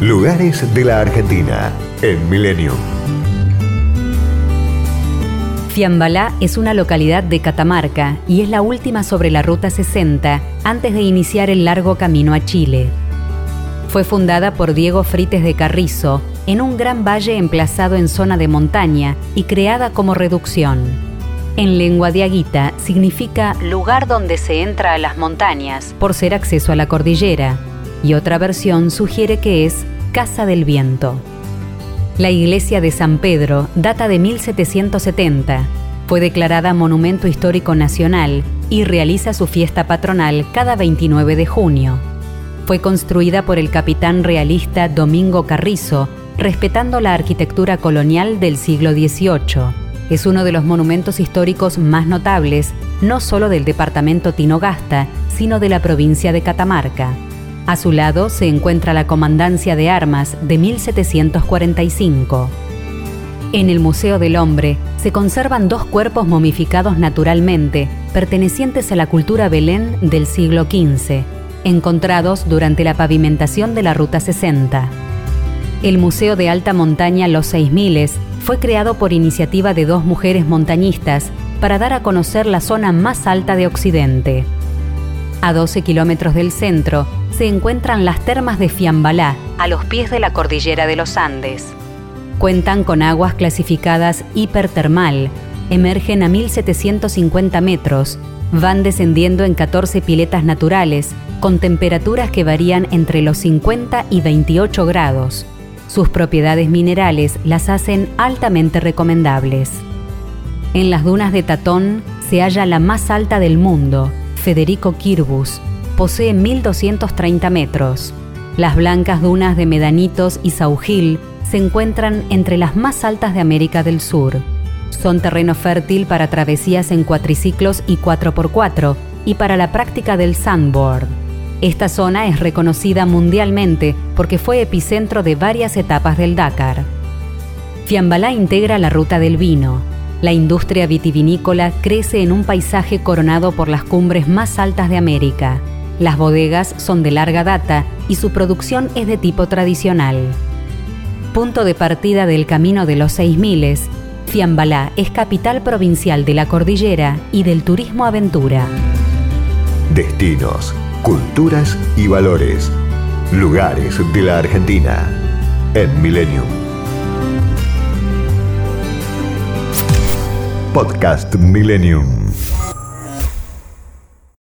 Lugares de la Argentina en Milenio. Fiambalá es una localidad de Catamarca y es la última sobre la Ruta 60 antes de iniciar el largo camino a Chile. Fue fundada por Diego Frites de Carrizo en un gran valle emplazado en zona de montaña y creada como reducción. En lengua diaguita significa lugar donde se entra a las montañas por ser acceso a la cordillera y otra versión sugiere que es Casa del Viento. La iglesia de San Pedro data de 1770. Fue declarada Monumento Histórico Nacional y realiza su fiesta patronal cada 29 de junio. Fue construida por el capitán realista Domingo Carrizo, respetando la arquitectura colonial del siglo XVIII. Es uno de los monumentos históricos más notables, no solo del departamento Tinogasta, sino de la provincia de Catamarca. A su lado se encuentra la Comandancia de Armas de 1745. En el Museo del Hombre se conservan dos cuerpos momificados naturalmente, pertenecientes a la cultura Belén del siglo XV, encontrados durante la pavimentación de la Ruta 60. El Museo de Alta Montaña Los Seis Miles fue creado por iniciativa de dos mujeres montañistas para dar a conocer la zona más alta de Occidente. A 12 kilómetros del centro se encuentran las termas de Fiambalá, a los pies de la cordillera de los Andes. Cuentan con aguas clasificadas hipertermal, emergen a 1750 metros, van descendiendo en 14 piletas naturales, con temperaturas que varían entre los 50 y 28 grados. Sus propiedades minerales las hacen altamente recomendables. En las dunas de Tatón se halla la más alta del mundo, Federico Kirbus, posee 1.230 metros. Las blancas dunas de Medanitos y Saugil se encuentran entre las más altas de América del Sur. Son terreno fértil para travesías en cuatriciclos y 4x4 y para la práctica del sandboard. Esta zona es reconocida mundialmente porque fue epicentro de varias etapas del Dakar. Fiambalá integra la ruta del vino. La industria vitivinícola crece en un paisaje coronado por las cumbres más altas de América. Las bodegas son de larga data y su producción es de tipo tradicional. Punto de partida del Camino de los Seis Miles, Fiambalá es capital provincial de la cordillera y del turismo aventura. Destinos, culturas y valores. Lugares de la Argentina en Millennium. Podcast Millennium.